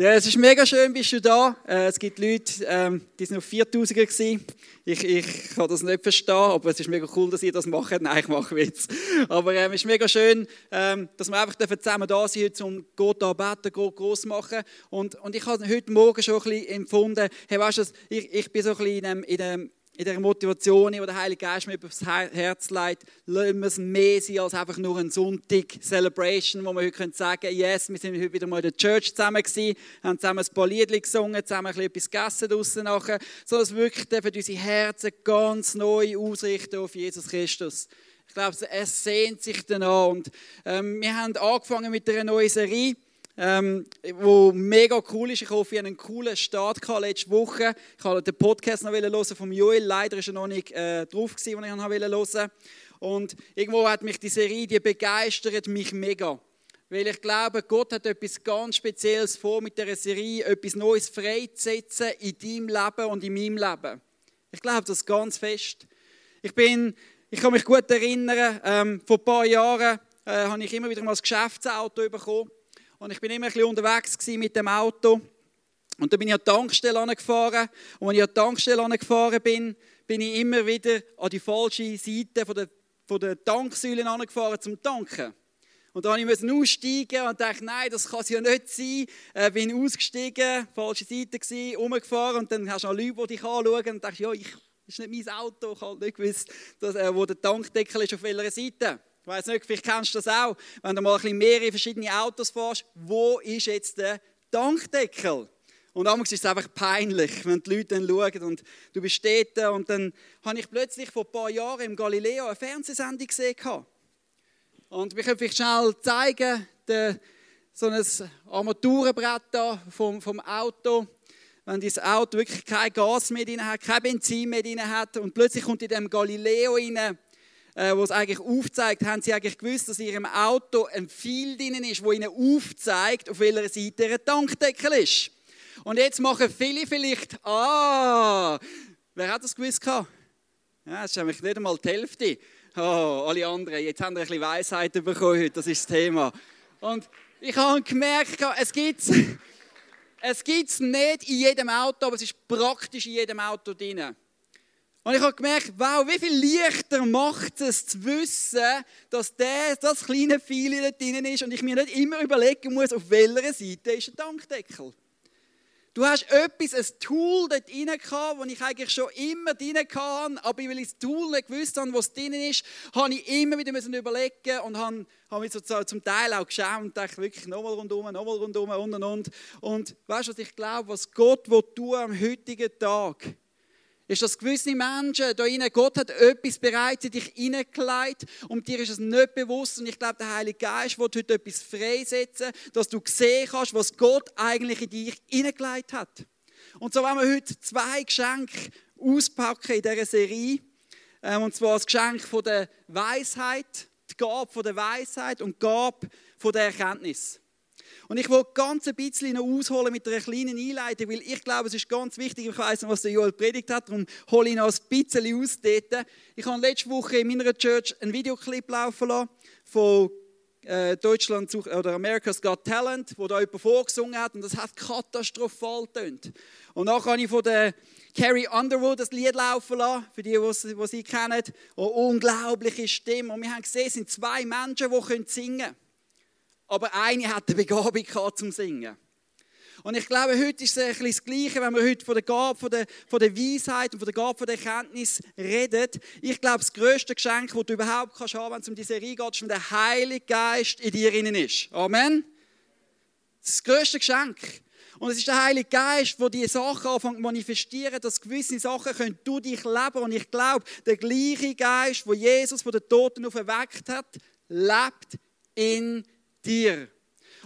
Ja, es ist mega schön, bist du da. Äh, es gibt Leute, ähm, die sind auf 4000er gewesen. Ich, ich kann das nicht verstehen, aber es ist mega cool, dass ihr das macht. Nein, ich mache Witz. Aber ähm, es ist mega schön, ähm, dass wir einfach zusammen da sind, um Gott anbeten, Gott groß machen. Und, und ich habe heute Morgen schon ein bisschen empfunden, hey, weißt du, ich, ich bin so ein bisschen in dem, in dem in der Motivation, die der Heilige Geist mir aufs Herz legt, lassen wir es mehr sein als einfach nur ein Sonntag-Celebration, wo wir heute sagen können, yes, wir sind heute wieder mal in der Church zusammen gewesen, haben zusammen ein paar Lieder gesungen, zusammen ein bisschen etwas gegessen draussen nachher, sondern es wirklich dürfen unsere Herzen ganz neu ausrichten auf Jesus Christus. Ich glaube, es sehnt sich danach und ähm, wir haben angefangen mit einer neuen Serie, ähm, wo mega cool ist. Ich hoffe, ihr einen coolen Start letzte Woche. Ich wollte den Podcast noch hören vom Joel. Leider ist er noch nicht äh, drauf den ich hören wollte. Und irgendwo hat mich die Serie, die begeistert mich mega. Weil ich glaube, Gott hat etwas ganz Spezielles vor mit dieser Serie, etwas Neues freizusetzen in deinem Leben und in meinem Leben. Ich glaube das ganz fest. Ich bin, ich kann mich gut erinnern, ähm, vor ein paar Jahren äh, habe ich immer wieder mal das Geschäftsauto bekommen. Und ich bin immer ein bisschen unterwegs mit dem Auto. Und dann bin ich an die Tankstelle angefahren. Und wenn ich an die Tankstelle angefahren bin, bin ich immer wieder an die falsche Seite von der, von der Tanksäule angefahren zum Tanken. Und dann musste ich aussteigen und dachte, nein, das kann es ja nicht sein. Äh, bin ausgestiegen, falsche Seite gewesen, umgefahren und dann hast du noch Leute, die dich anschauen und dachte, ja, ich, das ist nicht mein Auto, ich habe nicht gewusst, dass, äh, wo der Tankdeckel ist, auf welcher Seite. Ich weiß nicht, vielleicht kennst du das auch, wenn du mal ein bisschen mehrere verschiedene Autos fährst, wo ist jetzt der Tankdeckel? Und damals ist es einfach peinlich, wenn die Leute dann schauen und du bist dort und dann habe ich plötzlich vor ein paar Jahren im Galileo eine Fernsehsendung gesehen. Und wir können vielleicht schnell zeigen, der, so ein Armaturenbrett da vom, vom Auto, wenn dieses Auto wirklich kein Gas mehr drin hat, kein Benzin mehr drin hat und plötzlich kommt in dem Galileo rein äh, wo es eigentlich aufzeigt, haben sie eigentlich gewusst, dass in ihrem Auto ein Pfeil drin ist, wo ihnen aufzeigt, auf welcher Seite ihr Tankdeckel ist. Und jetzt machen viele vielleicht, ah, wer hat das gewusst gehabt? Ja, das ist nämlich nicht einmal die Hälfte. Oh, alle anderen, jetzt haben wir ein bisschen Weisheiten bekommen heute, das ist das Thema. Und ich habe gemerkt, es gibt es gibt's nicht in jedem Auto, aber es ist praktisch in jedem Auto drin. Und ich habe gemerkt, wow, wie viel leichter macht es zu wissen, dass der, das kleine Pfeil da drin ist und ich mir nicht immer überlegen muss, auf welcher Seite ist der Tankdeckel. Du hast etwas, ein Tool dort drin gehabt, das ich eigentlich schon immer drin hatte, aber weil ich das Tool nicht gewusst habe, was drin ist, habe ich immer wieder überlegen und habe, habe mich so zum Teil auch geschaut und dachte wirklich nochmal rundum, nochmal rundum und und und. Und weißt du, was ich glaube, was Gott tun am heutigen Tag ist, dass gewisse Menschen da rein, Gott hat etwas bereits in dich hineingelegt und dir ist es nicht bewusst. Und ich glaube, der Heilige Geist wird heute etwas freisetzen, dass du sehen kannst, was Gott eigentlich in dich hineingelegt hat. Und so wollen wir heute zwei Geschenke auspacken in dieser Serie. Ähm, und zwar das Geschenk von der Weisheit, die Gabe von der Weisheit und die Gabe von der Erkenntnis. Und ich will ganz ein bisschen noch ausholen mit einer kleinen Einleitung, weil ich glaube, es ist ganz wichtig, ich weiß nicht, was der Joel predigt hat, darum hole ich noch ein bisschen aus dort. Ich habe letzte Woche in meiner Church einen Videoclip laufen lassen von äh, Deutschland oder America's Got Talent, wo da jemand vorgesungen hat und das hat katastrophal tönt. Und dann habe ich von der Carrie Underwood das Lied laufen lassen, für die, die sie kennen. Eine unglaubliche Stimme. Und wir haben gesehen, es sind zwei Menschen, die singen können aber eine hat eine Begabung zum Singen. Und ich glaube, heute ist es ein das Gleiche, wenn wir heute von der Gabe, von der, von der Weisheit und von der Gabe, von der Erkenntnis reden. Ich glaube, das größte Geschenk, das du überhaupt kannst haben, wenn es um diese Serie geht, ist, wenn der Heilige Geist in dir innen ist. Amen. Das größte Geschenk. Und es ist der Heilige Geist, der diese Sachen anfängt zu manifestieren, dass gewisse Sachen können du dich leben. Und ich glaube, der gleiche Geist, wo Jesus von den Toten auferweckt hat, lebt in dir dir.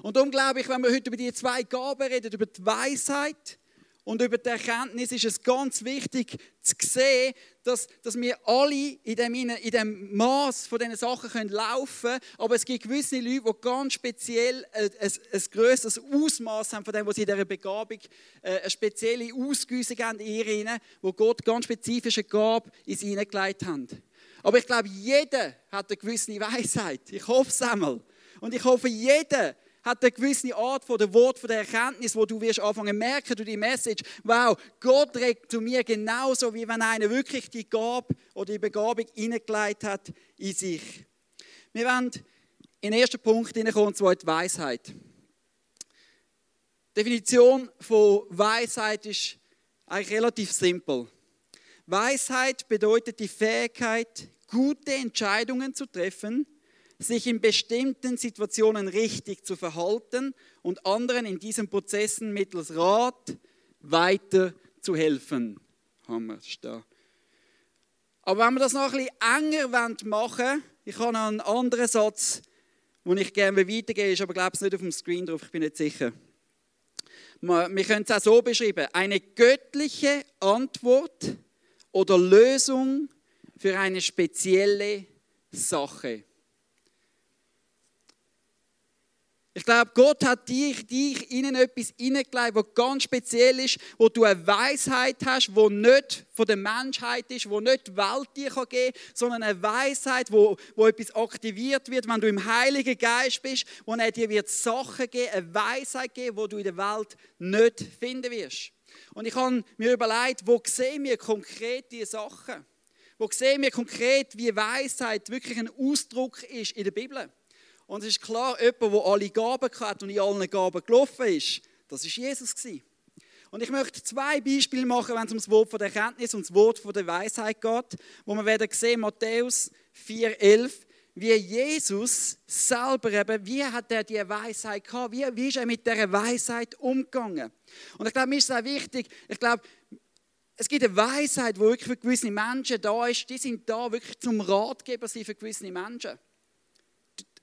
Und darum glaube ich, wenn wir heute über die zwei Gaben reden, über die Weisheit und über die Erkenntnis, ist es ganz wichtig zu sehen, dass, dass wir alle in dem, in dem Maß von diesen Sachen können laufen können. Aber es gibt gewisse Leute, die ganz speziell ein, ein, ein größeres Ausmaß haben von dem, was sie in dieser Begabung, äh, eine spezielle Ausgüssung haben in ihnen, wo Gott ganz spezifische Gabe in sie hineingelegt hat. Aber ich glaube, jeder hat eine gewisse Weisheit. Ich hoffe es einmal. Und ich hoffe, jeder hat eine gewisse Art von der Wort, von der Erkenntnis, wo du wirst anfangen merken durch die Message, wow, Gott redet zu mir genauso, wie wenn einer wirklich die Gabe oder die Begabung hineingelegt hat in sich. Wir werden in den ersten Punkt hineinkommen, und zwar die Weisheit. Die Definition von Weisheit ist eigentlich relativ simpel. Weisheit bedeutet die Fähigkeit, gute Entscheidungen zu treffen, sich in bestimmten Situationen richtig zu verhalten und anderen in diesen Prozessen mittels Rat weiter zu helfen. Haben wir da. Aber wenn wir das noch ein bisschen enger machen wollen, ich habe noch einen anderen Satz, den ich gerne weitergeben ist aber glaube ich nicht auf dem Screen drauf, ich bin nicht sicher. Wir können es auch so beschreiben: eine göttliche Antwort oder Lösung für eine spezielle Sache. Ich glaube, Gott hat dich, dich in etwas hineingelegt, was ganz speziell ist, wo du eine Weisheit hast, wo nicht von der Menschheit ist, wo nicht die Welt dir geben kann, sondern eine Weisheit, wo, wo etwas aktiviert wird, wenn du im Heiligen Geist bist, wo er dir wird Sachen geben, eine Weisheit geben, wo du in der Welt nicht finden wirst. Und ich habe mir überlegt, wo sehen wir konkret diese Sachen? Wo sehen wir konkret, wie Weisheit wirklich ein Ausdruck ist in der Bibel? Und es ist klar, jemand, der alle Gaben hat und in allen Gaben gelaufen ist, das ist Jesus. Und ich möchte zwei Beispiele machen, wenn es um das Wort der Erkenntnis und das Wort der Weisheit geht, wo wir werden sehen, Matthäus 4,11, wie Jesus selber eben, wie hat er die Weisheit gehabt, wie, wie ist er mit dieser Weisheit umgegangen. Und ich glaube, mir ist es auch wichtig, ich glaube, es gibt eine Weisheit, die wirklich für gewisse Menschen da ist, die sind da wirklich zum Ratgeber für gewisse Menschen.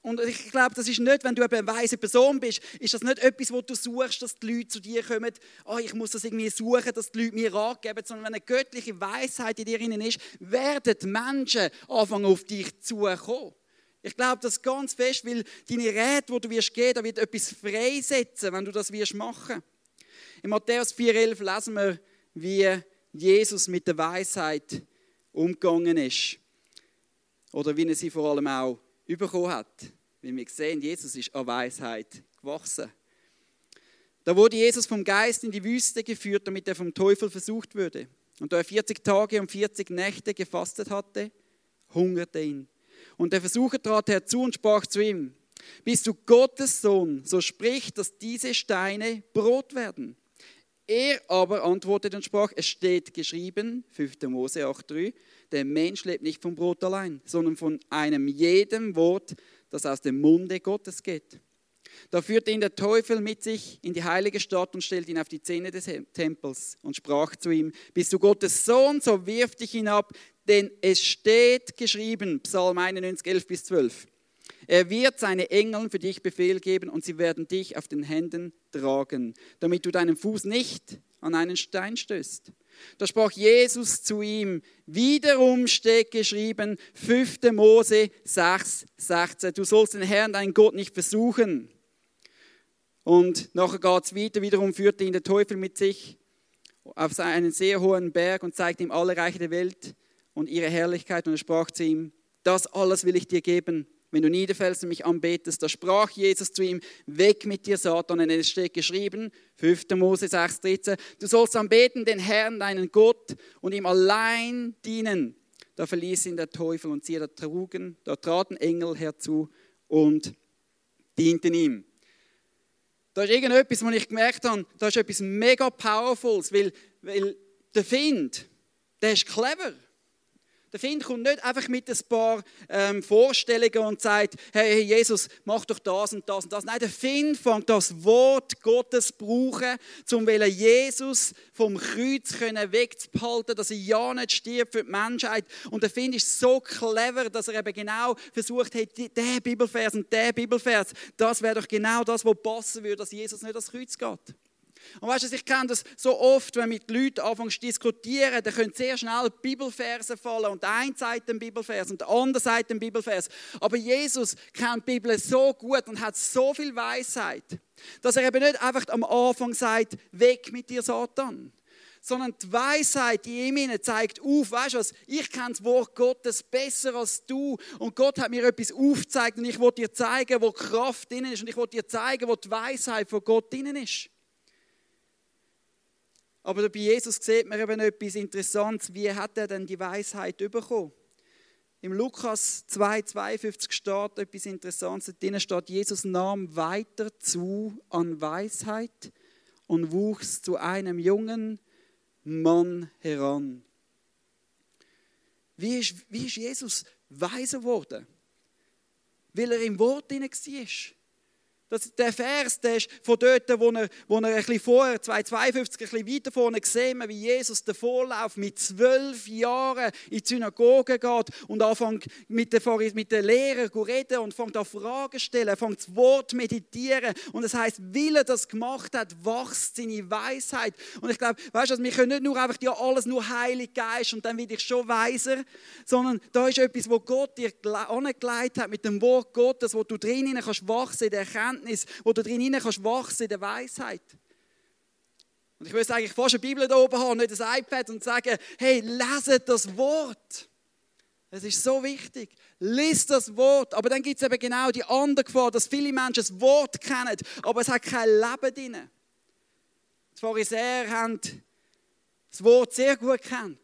Und ich glaube, das ist nicht, wenn du eine weise Person bist, ist das nicht etwas, wo du suchst, dass die Leute zu dir kommen, oh, ich muss das irgendwie suchen, dass die Leute mir Rat geben, sondern wenn eine göttliche Weisheit in dir ist, werden Menschen anfangen auf dich zukommen. Ich glaube das ganz fest, weil deine Rede, die du wirst geben, da wird etwas freisetzen, wenn du das wirst machen. In Matthäus 4,11 lesen wir, wie Jesus mit der Weisheit umgegangen ist. Oder wie er sie vor allem auch bekommen hat. Wie wir sehen, Jesus ist an Weisheit gewachsen. Da wurde Jesus vom Geist in die Wüste geführt, damit er vom Teufel versucht würde. Und da er 40 Tage und 40 Nächte gefastet hatte, hungerte ihn. Und der Versucher trat herzu und sprach zu ihm, bist du Gottes Sohn, so sprich, dass diese Steine Brot werden. Er aber antwortete und sprach, es steht geschrieben, 5. Mose 8,3, der Mensch lebt nicht vom Brot allein, sondern von einem jedem Wort, das aus dem Munde Gottes geht. Da führte ihn der Teufel mit sich in die heilige Stadt und stellte ihn auf die Zähne des Tempels und sprach zu ihm, bist du Gottes Sohn, so wirf dich hinab, denn es steht geschrieben, Psalm 91, 11 bis 12. Er wird seine Engeln für dich Befehl geben und sie werden dich auf den Händen tragen, damit du deinen Fuß nicht an einen Stein stößt. Da sprach Jesus zu ihm, wiederum steht geschrieben, 5. Mose 6, 16, du sollst den Herrn, deinen Gott, nicht versuchen. Und nachher geht es weiter, wiederum führte ihn der Teufel mit sich auf einen sehr hohen Berg und zeigte ihm alle Reiche der Welt und ihre Herrlichkeit. Und er sprach zu ihm, das alles will ich dir geben, wenn du niederfällst und mich anbetest, da sprach Jesus zu ihm, weg mit dir, Satan, denn es steht geschrieben, 5. Mose 6, 13, du sollst anbeten den Herrn, deinen Gott, und ihm allein dienen. Da verließ ihn der Teufel und sie da trugen, da traten Engel herzu und dienten ihm. Da ist irgendetwas, was ich gemerkt habe, da ist etwas mega Powerfuls, weil, weil der Find, der ist clever. Der Find kommt nicht einfach mit ein paar ähm, Vorstellungen und sagt, hey Jesus, mach doch das und das und das. Nein, der Find fängt das Wort Gottes brauchen, um Jesus vom Kreuz können wegzuhalten, dass er ja nicht stirbt für die Menschheit. Und der Find ist so clever, dass er eben genau versucht hat, der Bibelvers und der Bibelvers, das wäre doch genau das, was passen würde, dass Jesus nicht ans Kreuz geht. Und weißt du, ich kenne das so oft, wenn mit Leuten anfangen zu diskutieren, dann können sehr schnell Bibelverse fallen und der eine sagt den Bibelvers und der andere sagt den Bibelvers. Aber Jesus kennt die Bibel so gut und hat so viel Weisheit, dass er eben nicht einfach am Anfang sagt, weg mit dir Satan, sondern die Weisheit, die in ihm zeigt auf, weißt du was, ich kenne das Wort Gottes besser als du und Gott hat mir etwas aufgezeigt und ich will dir zeigen, wo Kraft drin ist und ich will dir zeigen, wo die Weisheit von Gott drin ist. Aber bei Jesus sieht man eben etwas Interessantes. Wie hat er denn die Weisheit bekommen? Im Lukas 2,52 steht etwas Interessantes. Drinnen steht, Jesus nahm weiter zu an Weisheit und wuchs zu einem jungen Mann heran. Wie ist, wie ist Jesus weiser geworden? Weil er im Wort war. Das, der Vers, der ist von dort, wo er, wo er ein bisschen vorher, 252, ein bisschen weiter vorne gesehen wie Jesus den Vorlauf mit zwölf Jahren in die Synagoge geht und anfängt mit den, mit den Lehrern zu reden und fängt an Fragen zu stellen, fängt das Wort zu meditieren. Und das heißt, weil er das gemacht hat, wächst seine Weisheit. Und ich glaube, weißt du, wir können nicht nur einfach ja alles nur heilig Geist und dann werde ich schon weiser, sondern da ist etwas, wo Gott dir angelegt hat mit dem Wort Gottes, wo du drinnen kannst wachsen in der Erkenntnis Erkenntnis, wo du drin kannst wachsen in der Weisheit. Und ich würde eigentlich fast eine Bibel da oben haben, nicht ein iPad und sagen, hey, lese das Wort. Es ist so wichtig. Lies das Wort. Aber dann gibt es eben genau die andere Gefahr, dass viele Menschen das Wort kennen, aber es hat kein Leben drin. Die Pharisäer haben das Wort sehr gut kennt.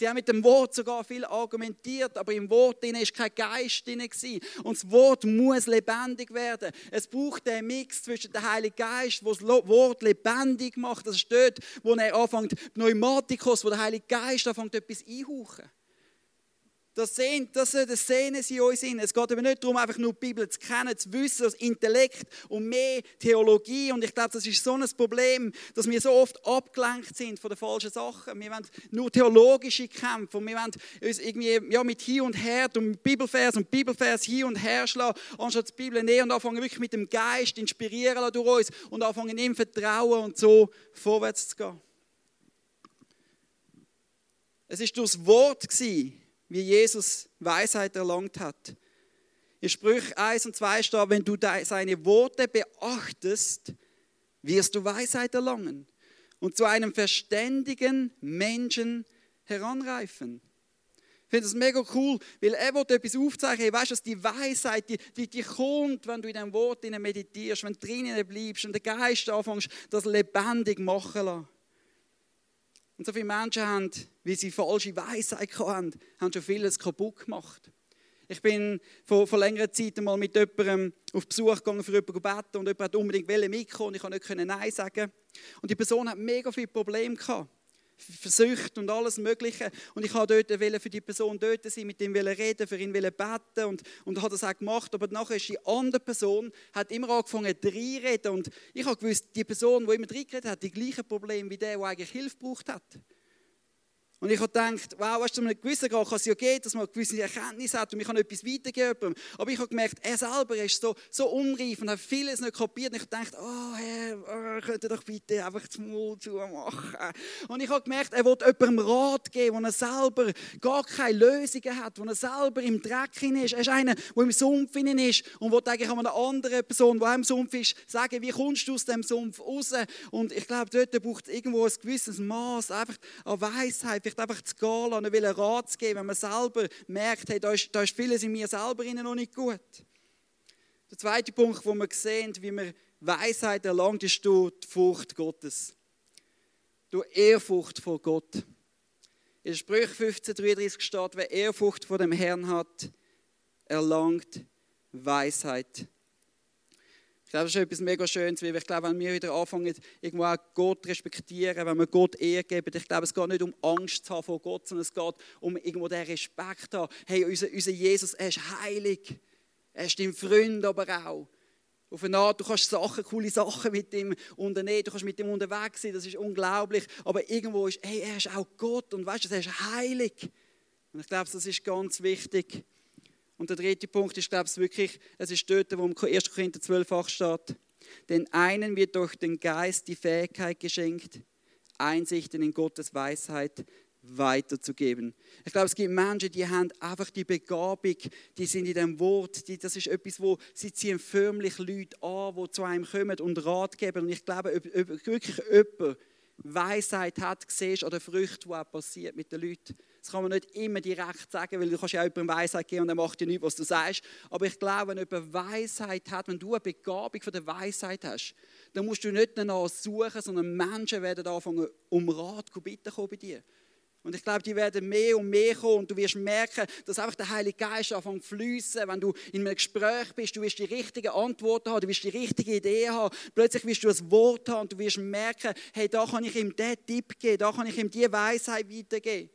Sie haben mit dem Wort sogar viel argumentiert, aber im Wort drin ist kein Geist drin Und das Wort muss lebendig werden. Es braucht den Mix zwischen dem Heiligen Geist, wo das Wort lebendig macht. Das ist dort, wo er anfängt, Pneumatikos, wo der Heilige Geist anfängt, etwas einhauchen. Das, sehen, das soll das Sehnen in uns in. Es geht aber nicht darum, einfach nur die Bibel zu kennen, zu wissen, das Intellekt und mehr Theologie. Und ich glaube, das ist so ein Problem, dass wir so oft abgelenkt sind von den falschen Sachen. Wir wollen nur theologische Kämpfe und wir wollen uns irgendwie ja, mit hier und her, um Bibelvers und Bibelvers hier und her schlagen, anstatt die Bibel näher und anfangen wirklich mit dem Geist inspirieren durch uns und anfangen ihm vertrauen und so vorwärts zu gehen. Es ist durchs Wort gewesen, wie Jesus Weisheit erlangt hat. In Sprüch 1 und 2 steht, wenn du seine Worte beachtest, wirst du Weisheit erlangen und zu einem verständigen Menschen heranreifen. Ich finde das mega cool, weil er will etwas aufzeigen. Hey, weißt du, die Weisheit, die, die, die kommt, wenn du in dem Wort meditierst, wenn du drinnen bleibst und der Geist anfängst, das lebendig machen lassen. Und so viele Menschen haben, wie sie falsche Weisheit hatten, haben schon vieles kaputt gemacht. Ich bin vor, vor längerer Zeit einmal mit jemandem auf Besuch gegangen, für jemanden beten und jemand hat unbedingt mitkommen und ich konnte nicht Nein sagen. Und die Person hat mega viele Probleme gehabt. Versucht und alles Mögliche. Und ich wollte dort für die Person dort sein, mit ihm reden, für ihn beten und, und hat das auch gemacht. Aber nachher ist die andere Person, hat immer angefangen zu reden. Und ich habe gewusst, die Person, die immer reingeredet hat, die gleichen Probleme wie der, der eigentlich Hilfe gebraucht hat. Und ich habe gedacht, wow, weißt du, einem gewissen Grad kann es ja gehen, dass man eine gewisse Erkenntnis hat und ich kann etwas weitergeben. Aber ich habe gemerkt, er selber ist so, so unreif und hat vieles nicht kapiert. Und ich dachte, oh Herr, oh, könnt ihr doch bitte einfach das Mund zumachen. Und ich habe gemerkt, er will jemandem Rat geben, wo er selber gar keine Lösungen hat, wo er selber im Dreck ist. Er ist einer, der im Sumpf ist und will eigentlich einer anderen Person, die auch im Sumpf ist, sagen, wie kommst du aus dem Sumpf raus? Und ich glaube, dort braucht es irgendwo ein gewisses Maß einfach an Weisheit vielleicht einfach zu gehen lassen, will einen Rat zu geben, wenn man selber merkt, hey, da, ist, da ist vieles in mir selber noch nicht gut. Der zweite Punkt, wo wir sehen, wie man Weisheit erlangt, ist durch die Furcht Gottes. Durch Ehrfurcht vor Gott. In Sprüch 15,33 steht, wer Ehrfurcht vor dem Herrn hat, erlangt Weisheit. Ich glaube, das ist etwas mega Schönes, weil ich glaube, wenn wir wieder anfangen, irgendwo auch Gott respektieren, wenn wir Gott Ehre geben, ich glaube, es geht nicht um Angst zu haben vor Gott, sondern es geht um irgendwo den Respekt zu haben. Hey, unser, unser Jesus, er ist heilig. Er ist dein Freund aber auch. Auf eine Art, du kannst Sachen, coole Sachen mit ihm unternehmen, du kannst mit ihm unterwegs sein, das ist unglaublich. Aber irgendwo ist, hey, er ist auch Gott und weißt du, er ist heilig. Und ich glaube, das ist ganz wichtig. Und der dritte Punkt ist, glaube ich, wirklich, es ist dort, wo im 1. Korinther 12 steht. Den einen wird durch den Geist die Fähigkeit geschenkt, Einsichten in Gottes Weisheit weiterzugeben. Ich glaube, es gibt Menschen, die haben einfach die Begabung, die sind in dem Wort, die, das ist etwas, wo sie ziehen förmlich Leute an, die zu einem kommen und Rat geben. Und ich glaube, wirklich jemand Weisheit hat, siehst oder Früchte, die auch passiert mit den Leuten. Das kann man nicht immer direkt sagen, weil du kannst ja jemandem Weisheit geben und er macht ja nichts, was du sagst. Aber ich glaube, wenn jemand Weisheit hat, wenn du eine Begabung von der Weisheit hast, dann musst du nicht danach suchen, sondern Menschen werden anfangen, um Rat zu bitten bei dir. Und ich glaube, die werden mehr und mehr kommen und du wirst merken, dass einfach der Heilige Geist anfängt zu fließen, wenn du in einem Gespräch bist, du wirst die richtigen Antworten haben, du wirst die richtige Idee haben, plötzlich wirst du ein Wort haben und du wirst merken, hey, da kann ich ihm diesen Tipp geben, da kann ich ihm diese Weisheit weitergeben.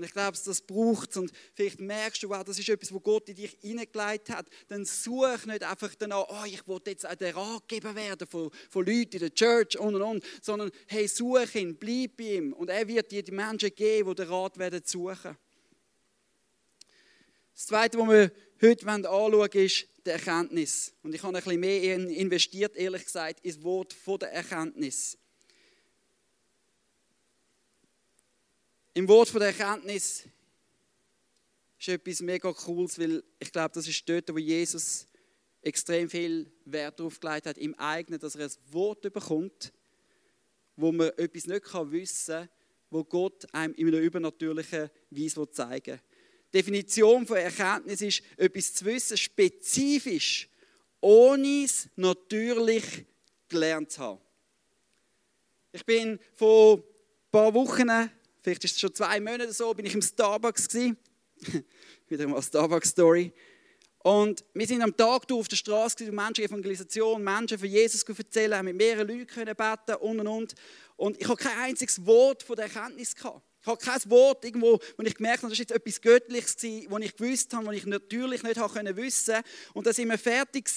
Und ich glaube, das braucht es. Und vielleicht merkst du, wow, das ist etwas, wo Gott in dich hineingelegt hat. Dann such nicht einfach danach, oh, ich will jetzt auch der Ratgeber werden von, von Leuten in der Church und und und. Sondern, hey, such ihn, bleib bei ihm. Und er wird dir die Menschen geben, die den Rat werden suchen. Das Zweite, was wir heute anschauen wollen, ist die Erkenntnis. Und ich habe ein bisschen mehr investiert, ehrlich gesagt, ins Wort von der Erkenntnis. Im Wort von der Erkenntnis ist etwas mega Cooles, weil ich glaube, das ist dort, wo Jesus extrem viel Wert darauf gelegt hat, im eigenen, dass er ein Wort bekommt, wo man etwas nicht wissen kann, wo Gott einem in einer übernatürlichen Weise zeigen will. Die Definition von Erkenntnis ist, etwas zu wissen, spezifisch, ohne es natürlich gelernt zu haben. Ich bin vor ein paar Wochen vielleicht ist es schon zwei Monate so, bin ich im Starbucks gewesen. Wieder mal Starbucks-Story. Und wir sind am Tag auf der Straße gewesen, Menschen Evangelisation, Menschen von Jesus erzählen, haben mit mehreren Leuten können beten und und und. Und ich habe kein einziges Wort von der Erkenntnis gehabt. Ich habe kein Wort irgendwo, wo ich gemerkt habe, das ist jetzt etwas Göttliches was ich gewusst habe, was ich natürlich nicht habe wissen. Und dann sind wir fertig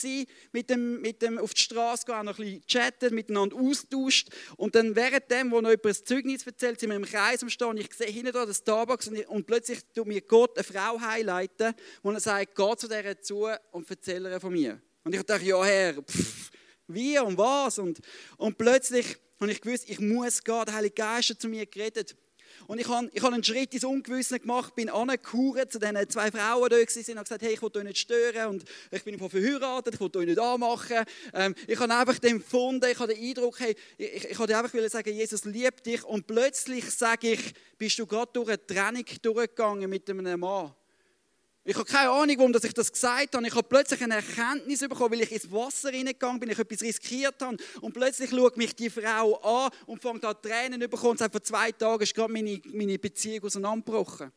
mit dem, mit dem auf die Straße gehen, noch ein bisschen chatten, miteinander austauscht. Und dann während dem, wo noch jemand ein Zeugnis erzählt, sind wir im Kreis am Stehen. Ich sehe hinten da das Starbucks und, und plötzlich tut mir Gott eine Frau highlighten, wo er sagt, geh zu dieser zu und erzähle ihr von mir. Und ich dachte, ja Herr, pff, wie und was? Und, und plötzlich habe ich gewusst, ich muss gehen. Der Heilige Geist hat zu mir geredet. Und ich habe, ich habe einen Schritt ins Ungewisse gemacht, bin angehaucht zu den zwei Frauen, da waren, und habe gesagt, hey, ich will euch nicht stören und ich bin verheiratet, ich will euch nicht anmachen. Ähm, ich habe einfach empfunden, ich habe den Eindruck, hey, ich, ich habe einfach sagen, Jesus liebt dich und plötzlich sage ich, bist du gerade durch eine Trennung durchgegangen mit einem Mann. Ich habe keine Ahnung, warum ich das gesagt habe. Ich habe plötzlich eine Erkenntnis bekommen, weil ich ins Wasser reingegangen bin, ich etwas riskiert habe. Und plötzlich schaut mich die Frau an und fängt an Tränen zu bekommen sagt, vor zwei Tagen ist gerade meine, meine Beziehung auseinandergebrochen.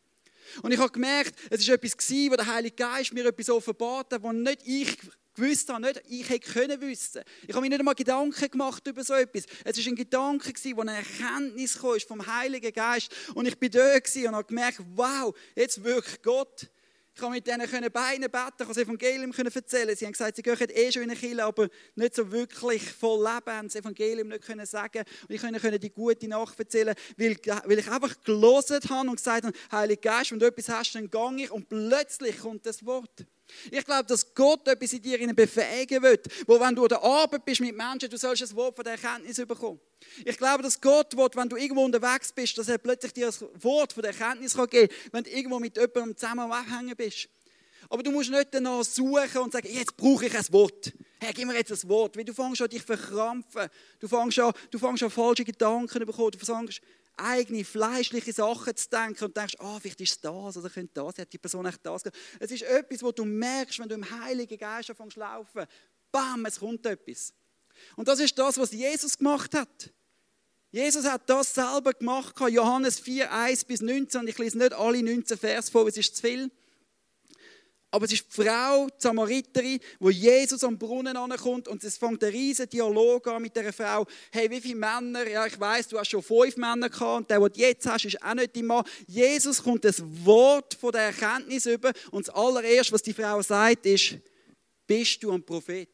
Und ich habe gemerkt, es war etwas, wo der Heilige Geist mir etwas offenbart hat, was nicht ich gewusst habe, nicht ich hätte können wissen. Ich habe mir nicht einmal Gedanken gemacht über so etwas. Es war ein Gedanke, wo eine Erkenntnis vom Heiligen Geist. Und ich bin da und habe gemerkt, wow, jetzt wirkt Gott. Ich konnte mit denen Beine beten, ich das Evangelium erzählen. Sie haben gesagt, sie gehen eh schon in eine Kirche, aber nicht so wirklich voll leben, das Evangelium nicht können sagen. Und ich konnte die gute Nacht erzählen, weil, weil ich einfach gelesen habe und gesagt habe, Heiliger Geist, wenn du etwas hast, dann gehe ich. Und plötzlich kommt das Wort. Ich glaube, dass Gott etwas in dir befähigen wird, wo wenn du an der Arbeit bist mit Menschen, du sollst ein Wort von der Erkenntnis bekommen. Ich glaube, dass Gott will, wenn du irgendwo unterwegs bist, dass er plötzlich dir ein Wort von der Erkenntnis geben kann, wenn du irgendwo mit jemandem zusammen abhängen bist. Aber du musst nicht danach suchen und sagen, jetzt brauche ich ein Wort. Hey, gib mir jetzt ein Wort. Weil du fängst an, dich verkrampfen. Du fängst an, du fängst an falsche Gedanken zu bekommen. Du fängst eigene fleischliche Sachen zu denken und denkst, ah, oh, vielleicht ist das oder könnte das, hat die Person echt das. Es ist etwas, wo du merkst, wenn du im Heiligen Geist anfängst laufen. Bam, es kommt etwas. Und das ist das, was Jesus gemacht hat. Jesus hat das selber gemacht, Johannes 4, 1 bis 19. Ich lese nicht alle 19 Vers vor, es ist zu viel. Aber es ist die Frau, die Samariterin, wo Jesus am Brunnen ankommt und es fängt ein riesiger Dialog an mit der Frau. Hey, wie viele Männer? Ja, ich weiß, du hast schon fünf Männer gehabt und der, den du jetzt hast, ist auch nicht dein Mann. Jesus kommt das Wort von der Erkenntnis über und das allererste, was die Frau sagt, ist: Bist du ein Prophet?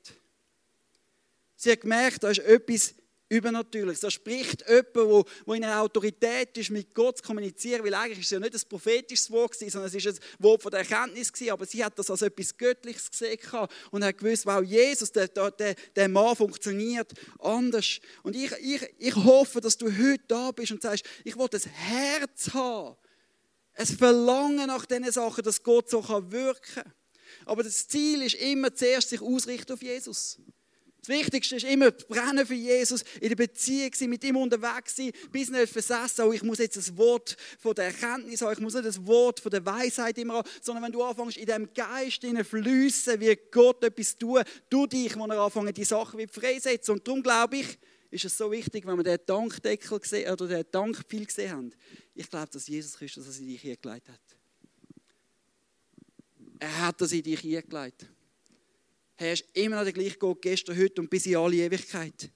Sie hat gemerkt, da ist etwas Übernatürliches. Da spricht jemand, der, der in einer Autorität ist, mit Gott zu kommunizieren, weil eigentlich ist es ja nicht ein prophetisches Wort, sondern es ist ein Wort von der Erkenntnis, aber sie hat das als etwas Göttliches gesehen und hat gewusst, wow, Jesus, der, der, der Mann funktioniert anders. Und ich, ich, ich hoffe, dass du heute da bist und sagst, ich will das Herz haben, ein Verlangen nach diesen Sachen, dass Gott so wirken kann. Aber das Ziel ist immer zuerst, sich ausrichten auf Jesus. Das Wichtigste ist immer brennen für Jesus, in der Beziehung sein, mit ihm unterwegs sein, bis nicht versessen, oh, ich muss jetzt das Wort von der Erkenntnis haben, ich muss nicht das Wort von der Weisheit immer haben, sondern wenn du anfängst, in dem Geist fließen, wie Gott etwas tun, du dich, wo er anfängt, die Sachen wie freisetzen. Und darum glaube ich, ist es so wichtig, wenn wir den Dankdeckel gesehen, oder den Dankpfeil gesehen haben. Ich glaube, dass Jesus Christus das in dich hingelegt hat. Er hat das in dich hingelegt. Er ist immer noch der gleiche Gott, gestern, heute und bis in alle Ewigkeit.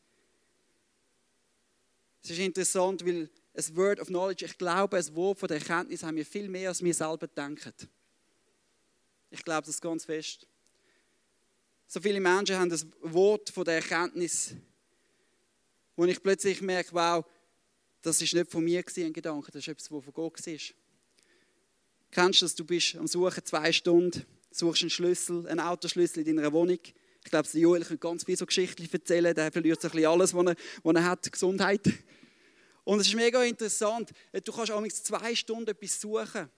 Es ist interessant, weil ein Word of Knowledge, ich glaube, ein Wort von der Erkenntnis haben wir viel mehr, als wir selber denken. Ich glaube das ganz fest. So viele Menschen haben das Wort von der Erkenntnis, wo ich plötzlich merke, wow, das ist nicht von mir ein Gedanke, das ist etwas, was von Gott war. Kennst du das? Du bist am Suchen zwei Stunden suchst einen Schlüssel, einen Autoschlüssel in deiner Wohnung. Ich glaube, Joel kann ganz viele so Geschichten erzählen. Der verliert so ein bisschen alles, was er, was er hat, Gesundheit. Und es ist mega interessant. Du kannst auch zwei Stunden etwas suchen.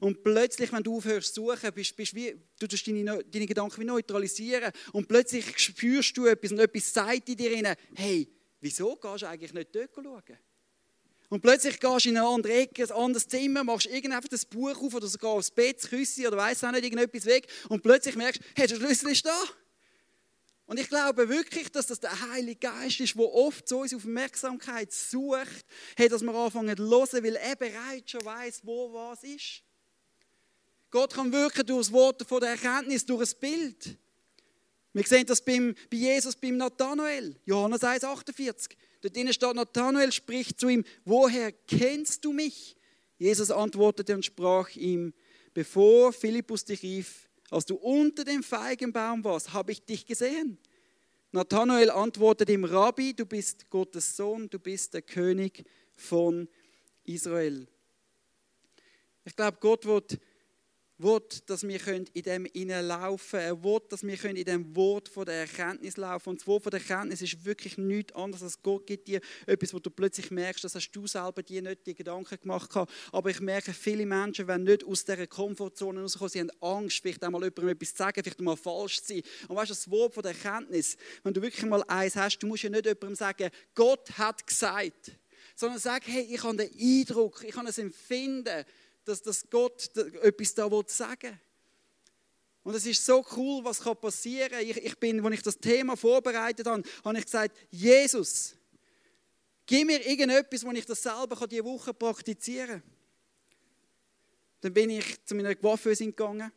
Und plötzlich, wenn du aufhörst zu suchen, bist, bist wie, du tust deine, deine Gedanken wie neutralisieren. Und plötzlich spürst du etwas und etwas sagt in dir rein, hey, wieso gehst du eigentlich nicht dort schauen? Und plötzlich gehst du in eine andere Ecke, ein anderes Zimmer, machst irgendetwas das Buch auf oder sogar aufs Bett, Küsse oder weiss auch nicht, irgendetwas weg. Und plötzlich merkst du, hey, der Schlüssel ist da. Und ich glaube wirklich, dass das der Heilige Geist ist, der oft so unsere Aufmerksamkeit sucht, hey, dass wir anfangen zu hören, weil er bereits schon weiß, wo was ist. Gott kann wirken durch das Wort von der Erkenntnis, durch ein Bild. Wir sehen das beim, bei Jesus, beim Nathanael, Johannes 1,48. Dort drinnen steht, Nathanael spricht zu ihm, woher kennst du mich? Jesus antwortete und sprach ihm, bevor Philippus dich rief, als du unter dem Feigenbaum warst, habe ich dich gesehen. Nathanael antwortete ihm, Rabbi, du bist Gottes Sohn, du bist der König von Israel. Ich glaube, Gott wird will, dass wir in dem laufen können. Er will, dass wir in dem Wort von der Erkenntnis laufen Und das Wort von der Erkenntnis ist wirklich nichts anderes als Gott gibt dir etwas, wo du plötzlich merkst, das hast du selber dir nicht die Gedanken gemacht. Aber ich merke, viele Menschen werden nicht aus dieser Komfortzone rauskommen. Sie haben Angst, vielleicht einmal jemandem etwas zu sagen, vielleicht mal falsch zu sein. Und weißt du, das Wort von der Erkenntnis, wenn du wirklich mal eins hast, du musst ja nicht jemandem sagen, Gott hat gesagt. Sondern sag, hey, ich habe den Eindruck, ich habe das Empfinden, dass, dass Gott etwas da sagen will. Und es ist so cool, was passieren kann. Ich, ich bin, als ich das Thema vorbereitet habe, habe ich gesagt, Jesus, gib mir irgendetwas, wo ich das selber diese Woche praktizieren kann. Dann bin ich zu meiner Coiffeusin gegangen,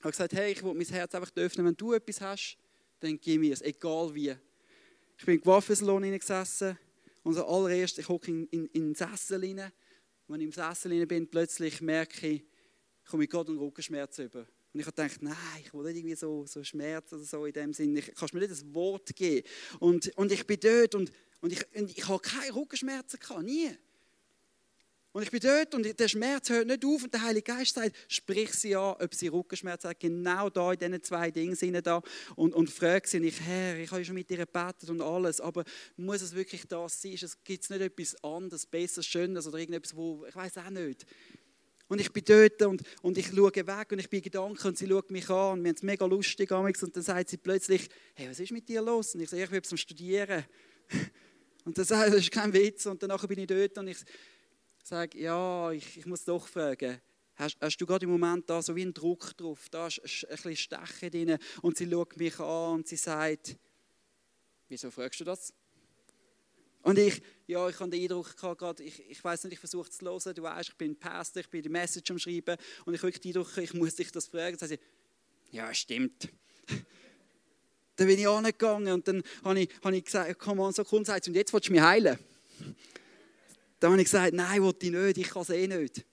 habe gesagt, hey, ich will mein Herz einfach öffnen. Wenn du etwas hast, dann gib mir es, egal wie. Ich bin im Coiffeursalon hineingesessen und so allererst, ich hocke in, in, in den Sessel hinein wenn ich im Sessel bin, plötzlich merke ich, komme ich gerade einen Rückenschmerz über. Und ich habe gedacht, nein, ich will nicht irgendwie so, so Schmerz oder so in dem Sinne. Ich, kannst mir nicht das Wort geben? Und, und ich bin dort und, und, ich, und ich habe keine Rückenschmerzen gehabt, nie. Und ich bin dort und der Schmerz hört nicht auf und der Heilige Geist sagt, sprich sie an, ob sie Rückenschmerzen hat, genau da in diesen zwei Dingen sind da und, und frage sie nicht, Herr, ich habe schon mit dir gebetet und alles, aber muss es wirklich das sein? Gibt es nicht etwas anderes, besseres, schönes oder irgendetwas, wo, ich weiß auch nicht. Und ich bin dort und, und ich schaue weg und ich bin Gedanken und sie schaut mich an und wir haben es mega lustig und dann sagt sie plötzlich, hey, was ist mit dir los? Und ich sage, ich bin zum Studieren. Und sie, das ist kein Witz und danach bin ich dort und ich sage, ja, ich, ich muss doch fragen, hast, hast, du gerade im Moment da so wie einen Druck drauf, da ist ein bisschen Stechen drin und sie schaut mich an und sie sagt, wieso fragst du das? Und ich, ja, ich habe den Eindruck gehabt, ich, ich weiß nicht, ich versuche zu hören, du weißt, ich bin Pastor, ich bin die Message am Schreiben und ich habe den Eindruck, ich muss dich das fragen. Dann sagt sie, ja, stimmt. dann bin ich angegangen und dann habe ich, habe ich gesagt, komm an, so komm, und jetzt willst du mich heilen. Dann habe ich gesagt, nein, will ich nicht, ich kann es eh nicht.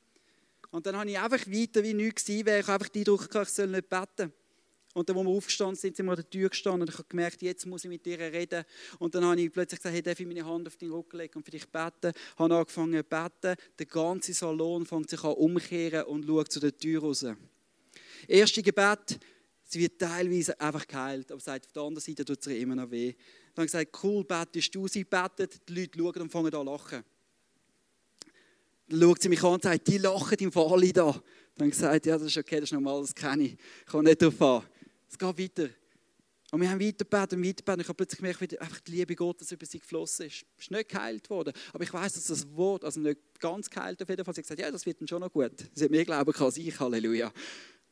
Und dann habe ich einfach weiter wie nichts gewesen wäre. Ich einfach die Eindruck gehabt, ich soll nicht beten. Und dann, wo wir aufgestanden sind, sind wir an der Tür gestanden und ich habe gemerkt, jetzt muss ich mit dir reden. Und dann habe ich plötzlich gesagt, hey, darf ich meine Hand auf deinen Rücken legen und für dich beten? Ich habe angefangen zu beten. Der ganze Salon fängt sich an umkehren und schaut zu der Tür raus. Erste Gebet, sie wird teilweise einfach geheilt, aber sagt, auf der anderen Seite tut es ihr immer noch weh. Dann habe ich gesagt, cool, betest du? Sie betet, die Leute schauen und fangen an zu lachen. Schaut sie mich an und sagt, die lachen im Fall da. Dann gesagt, ja, das ist okay, das ist normal, das kenne ich. Ich komme nicht darauf an. Es geht weiter. Und wir haben weitergebetet und weitergebetet. Ich habe plötzlich gemerkt, wie einfach die Liebe Gottes über sie geflossen ist. Es ist nicht geheilt worden. Aber ich weiß, dass das Wort, also nicht ganz geheilt auf jeden Fall, sie hat gesagt, ja, das wird dann schon noch gut. Sie hat mehr glauben als ich, Halleluja.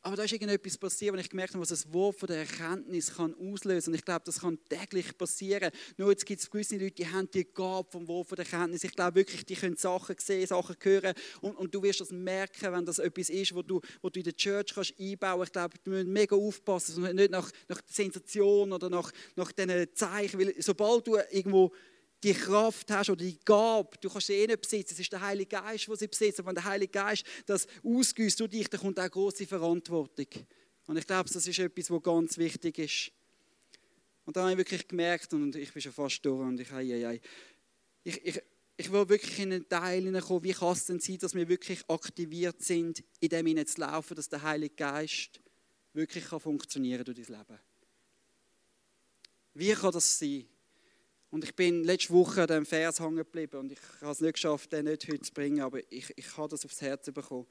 Aber da ist irgendetwas passiert, und ich gemerkt habe, was das Wort von der Erkenntnis kann auslösen kann. Und ich glaube, das kann täglich passieren. Nur jetzt gibt es gewisse Leute, die haben die Gabe vom Wort von der Erkenntnis. Ich glaube wirklich, die können Sachen sehen, Sachen hören. Und, und du wirst das merken, wenn das etwas ist, wo du, wo du in der Church kannst einbauen kannst. Ich glaube, du musst mega aufpassen, nicht nach, nach Sensation oder nach, nach diesen Zeichen. Weil sobald du irgendwo die Kraft hast oder die Gabe, du kannst sie eh nicht besitzen, es ist der Heilige Geist, der sie besitzt. Und wenn der Heilige Geist das ausgüsst durch dich, dann kommt auch große Verantwortung. Und ich glaube, das ist etwas, was ganz wichtig ist. Und da habe ich wirklich gemerkt, und ich bin schon fast durch, und ich, ich, ich, ich, ich will wirklich in einen Teil hineinkommen, wie kann es denn sein, dass wir wirklich aktiviert sind, in dem hinein zu laufen, dass der Heilige Geist wirklich kann funktionieren durch dein Leben. Wie kann das sein? Und ich bin letzte Woche an diesem Vers hängen geblieben und ich habe es nicht geschafft, den nicht heute zu bringen, aber ich, ich habe das aufs Herz bekommen.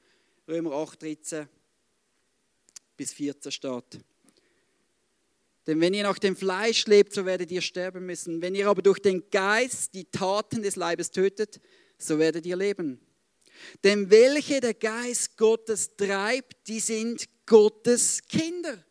Römer 8, 13 bis 14 steht. Denn wenn ihr nach dem Fleisch lebt, so werdet ihr sterben müssen. Wenn ihr aber durch den Geist die Taten des Leibes tötet, so werdet ihr leben. Denn welche der Geist Gottes treibt, die sind Gottes Kinder.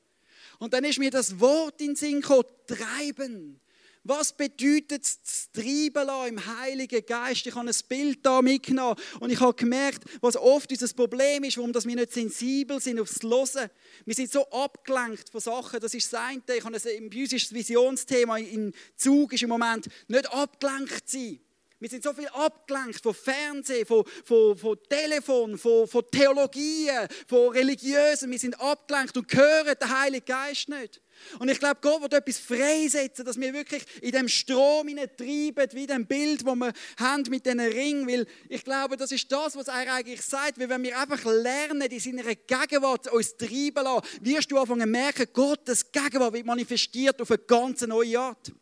Und dann ist mir das Wort in den Sinn gekommen, treiben. Was bedeutet das Treiben im Heiligen Geist? Ich habe ein Bild da mitgenommen und ich habe gemerkt, was oft unser Problem ist, warum wir nicht sensibel sind aufs Hören. Wir sind so abgelenkt von Sachen, das ist das eine. Ich habe ein, bei Visionsthema im Zug ist im Moment nicht abgelenkt sein. Wir sind so viel abgelenkt von Fernsehen, von, von, von Telefon, von, von Theologien, von Religiösen. Wir sind abgelenkt und hören den Heiligen Geist nicht. Und ich glaube, Gott wird etwas freisetzen, dass wir wirklich in dem Strom treiben, wie dem Bild, wo wir haben mit diesen Ring. Weil ich glaube, das ist das, was er eigentlich sagt. Weil wenn wir einfach lernen, in seiner Gegenwart uns treiben lassen, wirst du anfangen zu merken, Gottes Gegenwart wird manifestiert auf eine ganz neue Art.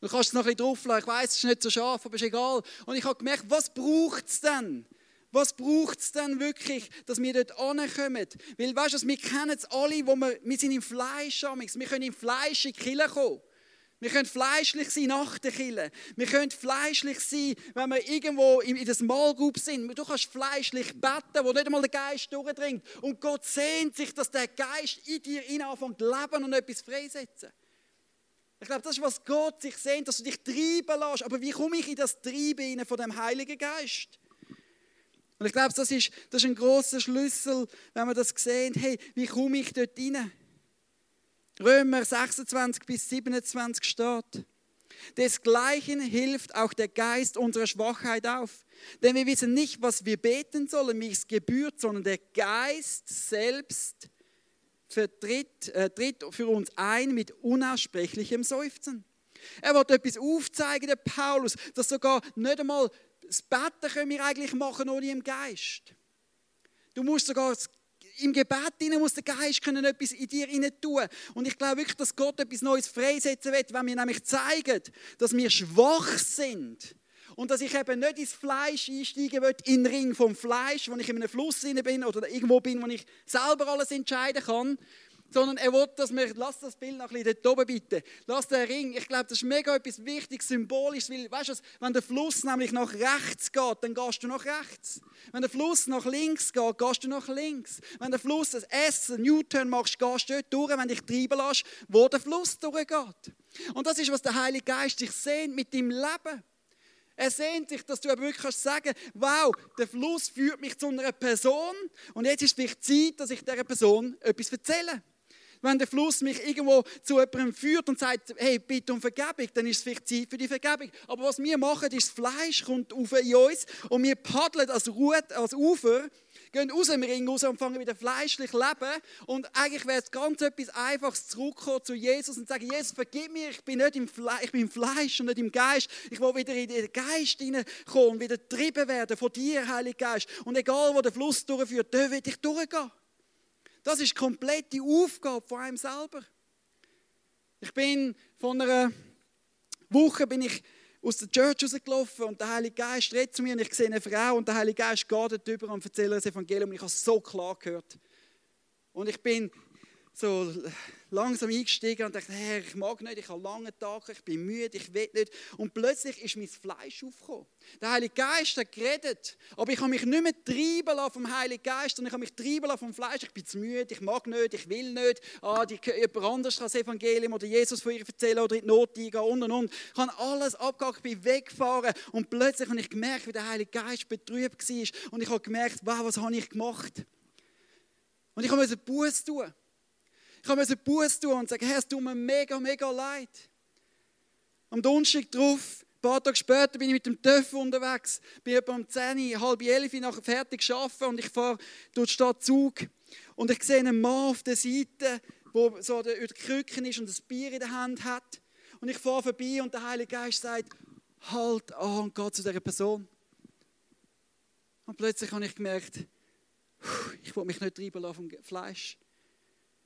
Du kannst es noch ein bisschen drauflassen. Ich weiß, es ist nicht so scharf, aber ist egal. Und ich habe gemerkt, was braucht es denn? Was braucht es denn wirklich, dass wir dort ankommen? Weil, weißt du, wir kennen es alle, wo wir, wir sind im Fleisch Wir können im Fleisch in die kommen. Wir können fleischlich sein nach der Kille. Wir können fleischlich sein, wenn wir irgendwo in, das Mahlgub sind. Du kannst fleischlich beten, wo nicht einmal der Geist durchdringt. Und Gott sehnt sich, dass der Geist in dir anfängt zu leben und etwas freisetzen. Ich glaube, das ist, was Gott sich sehnt, dass du dich treiben lässt. Aber wie komme ich in das Treiben von dem Heiligen Geist? Und ich glaube, das ist, das ist ein großer Schlüssel, wenn wir das sehen. Hey, wie komme ich dort rein? Römer 26 bis 27 steht. Desgleichen hilft auch der Geist unserer Schwachheit auf. Denn wir wissen nicht, was wir beten sollen, wie es gebührt, sondern der Geist selbst vertritt, äh, tritt für uns ein mit unaussprechlichem Seufzen. Er wird etwas aufzeigen, der Paulus, dass sogar nicht einmal das Beten können wir eigentlich machen ohne im Geist. Du musst sogar im Gebet hinein muss der Geist können etwas in dir hinein tun. Und ich glaube wirklich, dass Gott etwas Neues freisetzen wird, wenn wir nämlich zeigen, dass wir schwach sind. Und dass ich eben nicht ins Fleisch einsteigen will, in den Ring vom Fleisch, wo ich in einem Fluss bin oder irgendwo bin, wo ich selber alles entscheiden kann, sondern er will, dass wir, lass das Bild noch ein bisschen dort oben bitte, lass den Ring, ich glaube, das ist mega etwas Wichtiges, Symbolisches, weil, weißt du, wenn der Fluss nämlich nach rechts geht, dann gehst du nach rechts. Wenn der Fluss nach links geht, gehst du nach links. Wenn der Fluss ein S, ein U-Turn machst, gehst du dort durch, wenn dich treiben lässt, wo der Fluss durchgeht. Und das ist, was der Heilige Geist sich sehnt mit deinem Leben. Er sehnt sich, dass du wirklich kannst sagen, wow, der Fluss führt mich zu einer Person und jetzt ist vielleicht Zeit, dass ich dieser Person etwas erzähle. Wenn der Fluss mich irgendwo zu jemandem führt und sagt, hey, bitte um Vergebung, dann ist es vielleicht Zeit für die Vergebung. Aber was wir machen, ist, das Fleisch kommt auf in uns und wir paddeln als, Rut, als Ufer, gehen aus dem Ring raus und fangen wieder fleischlich leben. Und eigentlich wäre es ganz etwas Einfaches, zurückkommen zu Jesus und sagen, Jesus, vergib mir, ich bin nicht im, Fle ich bin Fleisch und nicht im Geist. Ich will wieder in den Geist hineinkommen und wieder getrieben werden von dir, Heiliger Geist. Und egal, wo der Fluss durchführt, da will ich durchgehen. Das ist komplett die Aufgabe von einem selber. Ich bin von einer Woche bin ich aus der Church rausgelaufen und der Heilige Geist redet zu mir und ich sehe eine Frau und der Heilige Geist geht darüber und erzählt das Evangelium und ich habe es so klar gehört. Und ich bin so langsam eingestiegen und dachte, hey, ich mag nicht, ich habe lange Tage, ich bin müde, ich will nicht. Und plötzlich ist mein Fleisch aufgekommen. Der Heilige Geist hat geredet, aber ich habe mich nicht mehr treiben lassen vom Heiligen Geist, sondern ich habe mich treiben lassen vom Fleisch. Ich bin zu müde, ich mag nicht, ich will nicht. Ah, die, jemand anderes kann das Evangelium oder Jesus von ihr erzählen oder in die Not eingehen und und und. Ich habe alles abgehakt, ich bin weggefahren und plötzlich habe ich gemerkt, wie der Heilige Geist betrübt war und ich habe gemerkt, wow, was habe ich gemacht? Und ich musste Buß tun. Ich musste Buß tun und sagen, Herr, es tut mir mega, mega leid. Am Donnerstag drauf, ein paar Tage später bin ich mit dem TÜV unterwegs, bin etwa um 10, halb 11 nachher fertig arbeiten und ich fahre durch die Stadt Zug und ich sehe einen Mann auf der Seite, der so über die Krücken ist und ein Bier in der Hand hat. Und ich fahre vorbei und der Heilige Geist sagt, halt an und geht zu dieser Person. Und plötzlich habe ich gemerkt, ich will mich nicht treiben lassen vom Fleisch.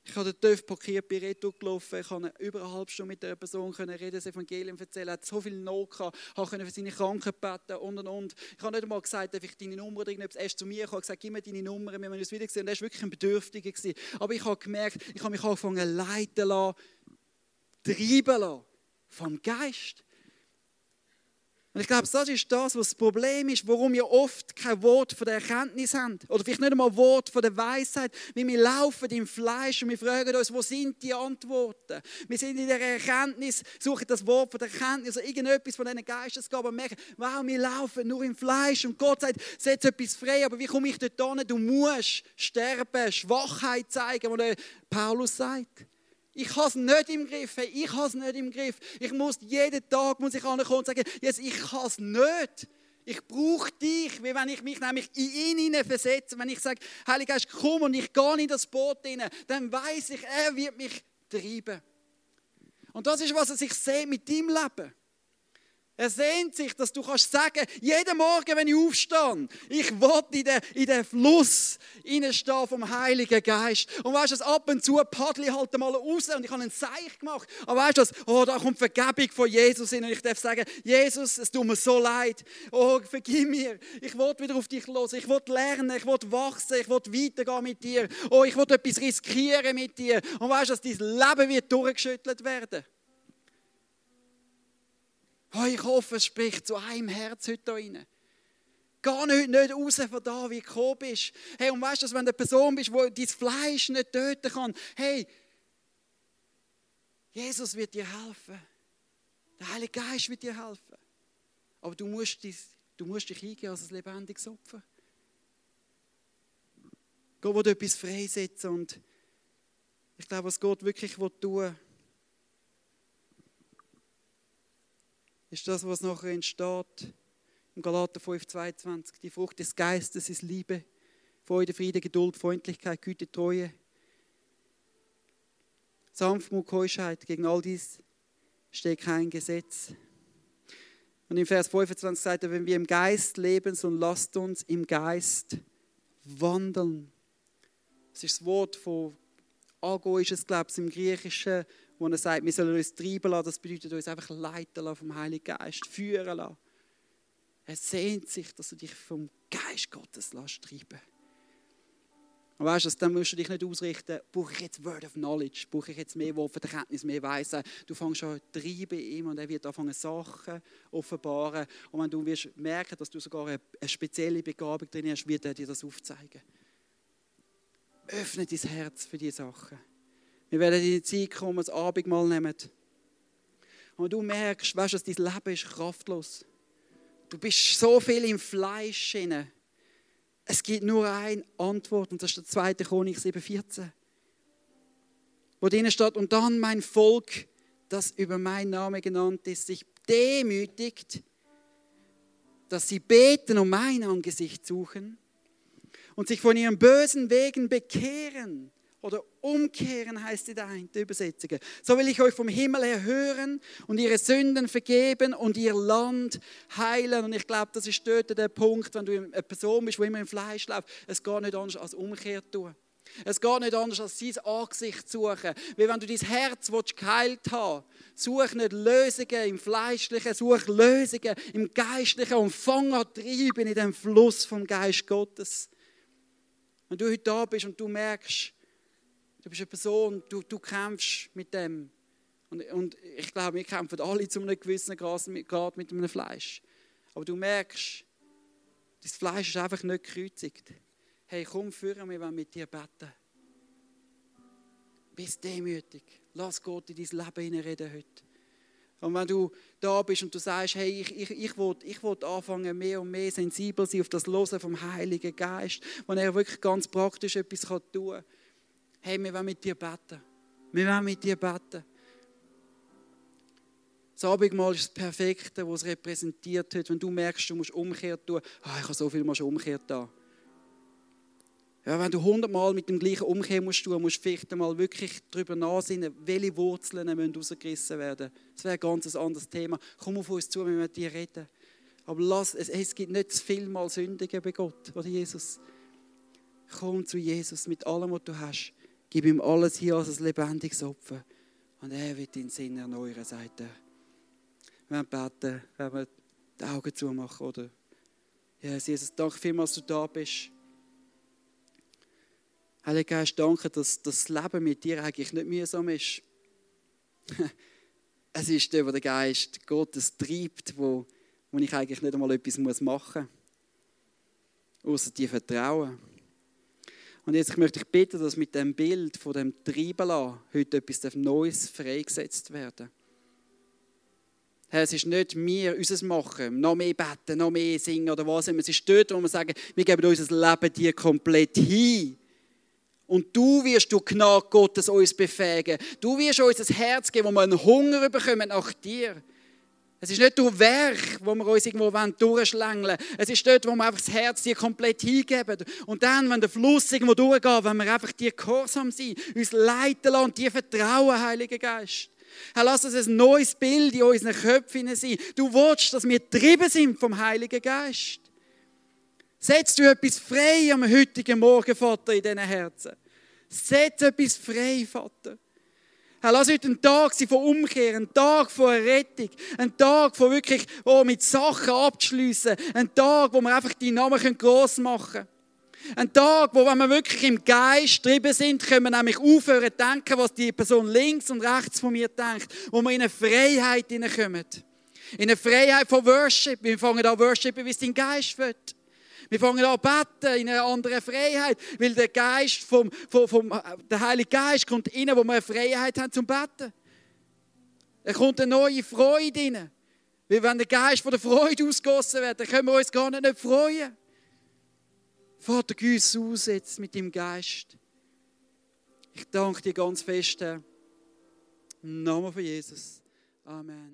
Ich habe den TÜV parkiert, bin Reto gelaufen, ich konnte über eine halbe Stunde mit der Person reden, das Evangelium erzählen, hat so viel Not gehabt, konnte für seine Kranken beten und und und. Ich habe nicht einmal gesagt, darf ich deine Nummer oder irgendetwas. Er ist zu mir gekommen gesagt, gib mir deine Nummer, wir haben uns wieder gesehen. Und er war wirklich ein Bedürftiger. Gewesen. Aber ich habe gemerkt, ich habe mich angefangen leiten lassen, treiben lassen vom Geist. Und ich glaube, das ist das, was das Problem ist, warum wir oft kein Wort von der Erkenntnis haben. Oder vielleicht nicht einmal ein Wort von der Weisheit. Weil wir laufen im Fleisch und wir fragen uns, wo sind die Antworten? Wir sind in der Erkenntnis, suchen das Wort von der Erkenntnis oder irgendetwas von diesen Geistesgaben und merken, wow, wir laufen nur im Fleisch. Und Gott sagt, setz etwas frei, aber wie komme ich dort hin? Du musst sterben, Schwachheit zeigen, was Paulus sagt. Ich habe es nicht im Griff. Hey, ich habe es nicht im Griff. Ich muss jeden Tag muss ich ankommen und sagen, yes, ich habe es nicht. Ich brauche dich, wie wenn ich mich nämlich in ihn versetze. Wenn ich sage, Heiliger Geist, komm und ich gehe in das Boot hinein, dann weiß ich, er wird mich treiben. Und das ist, was er sich sieht mit deinem Leben. Er sehnt sich, dass du kannst sagen, jeden Morgen, wenn ich aufstehe, ich will in den, in den Fluss stehen vom Heiligen Geist. Und weißt du, ab und zu paddle ich halt mal raus und ich habe einen Seich gemacht. Aber weißt du, oh, da kommt Vergebung von Jesus hin und ich darf sagen, Jesus, es tut mir so leid. Oh, vergib mir. Ich will wieder auf dich los. Ich will lernen, ich will wachsen, ich will weitergehen mit dir. Oh, ich will etwas riskieren mit dir. Und weißt du, dein Leben wird durchgeschüttelt werden. Oh, ich hoffe, es spricht zu einem Herz heute rein. Geh nicht, nicht raus von da, wie du gekommen bist. Hey, und weißt du, wenn du eine Person bist, die dein Fleisch nicht töten kann, hey, Jesus wird dir helfen. Der Heilige Geist wird dir helfen. Aber du musst, dich, du musst dich eingehen als ein lebendiges Opfer. Gott will etwas freisetzen und ich glaube, was Gott wirklich tun will, ist das, was nachher entsteht. Im Galater 5,22. Die Frucht des Geistes ist Liebe, Freude, Friede, Geduld, Freundlichkeit, Güte, Treue. Sanftmut, Keuschheit, gegen all dies steht kein Gesetz. Und im Vers 25 sagt er, wenn wir im Geist leben, so lasst uns im Geist wandeln. Das ist das Wort von Ago, ist es, glaube ich, im Griechischen wo er sagt, wir sollen uns treiben lassen, das bedeutet uns einfach leiten lassen vom Heiligen Geist, führen lassen. Er sehnt sich, dass du dich vom Geist Gottes lässt treiben und weißt du, dann musst du dich nicht ausrichten, brauche ich jetzt Word of Knowledge, brauche ich jetzt mehr Wort von der Kenntnis, mehr Weisheit. Du fängst schon treiben ihm und er wird anfangen, Sachen offenbaren. Und wenn du wirst merken, dass du sogar eine, eine spezielle Begabung drin hast, wird er dir das aufzeigen. Öffne dein Herz für diese Sachen. Wir werden in die Zeit kommen, das Abendmahl nehmen. Und du merkst, weißt, dass dein Leben ist kraftlos. Du bist so viel im Fleisch drin. Es gibt nur eine Antwort und das ist der 2. Chronik 7,14. Wo drinnen steht, und dann mein Volk, das über meinen Namen genannt ist, sich demütigt, dass sie beten und mein Angesicht suchen und sich von ihren bösen Wegen bekehren oder umkehren heißt die eine Übersetzung. So will ich euch vom Himmel her hören und ihre Sünden vergeben und ihr Land heilen. Und ich glaube, das ist dort der Punkt, wenn du eine Person bist, die immer im Fleisch läuft. Es geht nicht anders als umkehrt tun. Es geht nicht anders als sein Angesicht suchen. Weil wenn du dein Herz geheilt haben such nicht Lösungen im Fleischlichen, such Lösungen im Geistlichen und fang an treiben in den Fluss vom Geist Gottes. Wenn du heute da bist und du merkst, Du bist eine Person, du, du kämpfst mit dem. Und, und ich glaube, wir kämpfen alle zu einem gewissen Grad mit einem Fleisch. Aber du merkst, das Fleisch ist einfach nicht gekreuzigt. Hey, komm führen, wir wollen mit dir beten. Bist demütig. Lass Gott in dein Leben hineinreden heute. Und wenn du da bist und du sagst, hey, ich, ich, ich will, ich will anfangen, mehr und mehr sensibel sein auf das Losen vom Heiligen Geist, wenn er wirklich ganz praktisch etwas tun kann. Hey, wir wollen mit dir beten. Wir wollen mit dir beten. Das Abendmahl ist das Perfekte, was es repräsentiert hat. Wenn du merkst, du musst umkehrt tun. Oh, ich habe so viel mal schon umkehrt da. Ja, wenn du hundertmal mit dem gleichen Umkehr musst tun, musst du vielleicht einmal wirklich darüber nachsinnen, welche Wurzeln müssen rausgerissen werden. Das wäre ein ganz anderes Thema. Komm auf uns zu, wir mit dir reden. Aber lass, es, es gibt nicht zu viel Mal Sündigen bei Gott oder Jesus. Komm zu Jesus mit allem, was du hast. Gib ihm alles hier als ein lebendiges Opfer. Und er wird deinen Sinn erneuern, sagt er. Wir beten, wenn wir die Augen zumachen, oder? Ja, Jesus, danke vielmals, dass du da bist. Heiliger Geist, danke, dass das Leben mit dir eigentlich nicht mühsam ist. es ist der, wo der Geist Gottes treibt, wo, wo ich eigentlich nicht einmal etwas machen muss, außer dir vertrauen. Und jetzt möchte ich bitten, dass mit dem Bild von dem Treiben heute etwas Neues freigesetzt werden Herr, es ist nicht wir, unser Machen, noch mehr beten, noch mehr singen oder was immer. Es ist dort, wo wir sagen, wir geben unser Leben dir komplett hin. Und du wirst du Gnade Gottes uns befähigen. Du wirst uns das Herz geben, wo wir einen Hunger bekommen nach dir. Es ist nicht durch Werk, wo wir uns irgendwo durchschlängeln Es ist dort, wo wir einfach das Herz dir komplett hingeben. Und dann, wenn der Fluss irgendwo durchgeht, wenn wir einfach dir gehorsam sind, uns leiten lassen und dir vertrauen, Heiliger Geist. Herr, lass uns ein neues Bild in unseren Köpfen sein. Du willst, dass wir getrieben sind vom Heiligen Geist. Setz du etwas frei am heutigen Morgen, Vater, in diesen Herzen. Setz etwas frei, Vater. Herr, lass heute ein Tag sein von Umkehr, ein Tag von Errettung, ein Tag von wirklich oh, mit Sachen abzuschliessen, ein Tag, wo wir einfach die Namen gross machen können. Ein Tag, wo wenn wir wirklich im Geist drin sind, können wir nämlich aufhören zu denken, was die Person links und rechts von mir denkt, wo wir in eine Freiheit hineinkommen. In eine Freiheit von Worship. Wir fangen an worshipen, wie es dein Geist wird. Wir fangen an beten in einer anderen Freiheit, weil der Geist vom, vom, vom der Heilige Geist kommt rein, wo wir eine Freiheit haben zum Beten. Er kommt eine neue Freude rein. Weil wenn der Geist von der Freude ausgossen wird, dann können wir uns gar nicht freuen. Vater, uns aus jetzt mit dem Geist. Ich danke dir ganz fest. Im Namen von Jesus. Amen.